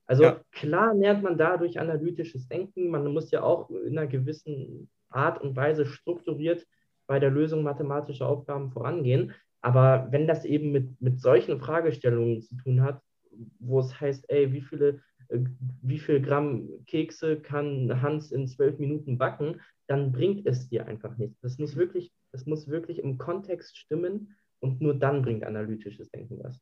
B: Also ja. klar lernt man dadurch analytisches Denken. Man muss ja auch in einer gewissen Art und Weise strukturiert bei der Lösung mathematischer Aufgaben vorangehen. Aber wenn das eben mit, mit solchen Fragestellungen zu tun hat, wo es heißt, ey, wie viele, äh, wie viel Gramm Kekse kann Hans in zwölf Minuten backen, dann bringt es dir einfach nichts. Das muss wirklich, das muss wirklich im Kontext stimmen und nur dann bringt analytisches Denken was.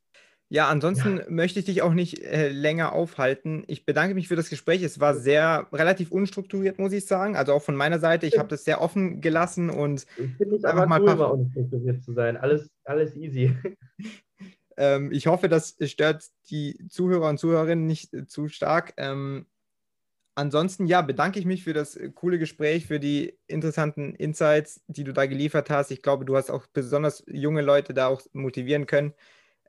A: Ja, ansonsten ja. möchte ich dich auch nicht äh, länger aufhalten. Ich bedanke mich für das Gespräch. Es war sehr relativ unstrukturiert, muss ich sagen. Also auch von meiner Seite. Ich habe das sehr offen gelassen und
B: ich finde es einfach mal cool, mal unstrukturiert zu sein. Alles, alles easy.
A: ähm, ich hoffe, das stört die Zuhörer und Zuhörerinnen nicht äh, zu stark. Ähm, ansonsten, ja, bedanke ich mich für das äh, coole Gespräch, für die interessanten Insights, die du da geliefert hast. Ich glaube, du hast auch besonders junge Leute da auch motivieren können.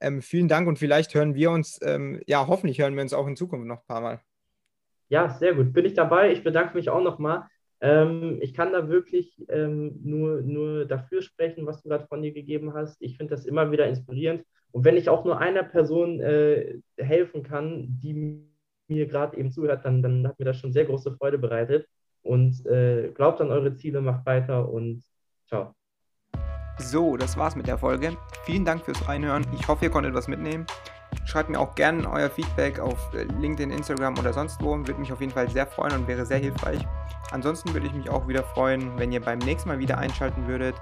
A: Ähm, vielen Dank und vielleicht hören wir uns, ähm, ja, hoffentlich hören wir uns auch in Zukunft noch ein paar Mal.
B: Ja, sehr gut. Bin ich dabei. Ich bedanke mich auch nochmal. Ähm, ich kann da wirklich ähm, nur, nur dafür sprechen, was du gerade von dir gegeben hast. Ich finde das immer wieder inspirierend. Und wenn ich auch nur einer Person äh, helfen kann, die mir gerade eben zuhört, dann, dann hat mir das schon sehr große Freude bereitet. Und äh, glaubt an eure Ziele, macht weiter und ciao.
A: So, das war's mit der Folge. Vielen Dank fürs Reinhören. Ich hoffe, ihr konntet was mitnehmen. Schreibt mir auch gerne euer Feedback auf äh, LinkedIn, Instagram oder sonst wo. Würde mich auf jeden Fall sehr freuen und wäre sehr hilfreich. Ansonsten würde ich mich auch wieder freuen, wenn ihr beim nächsten Mal wieder einschalten würdet.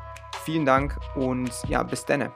A: Vielen Dank und ja, bis denne.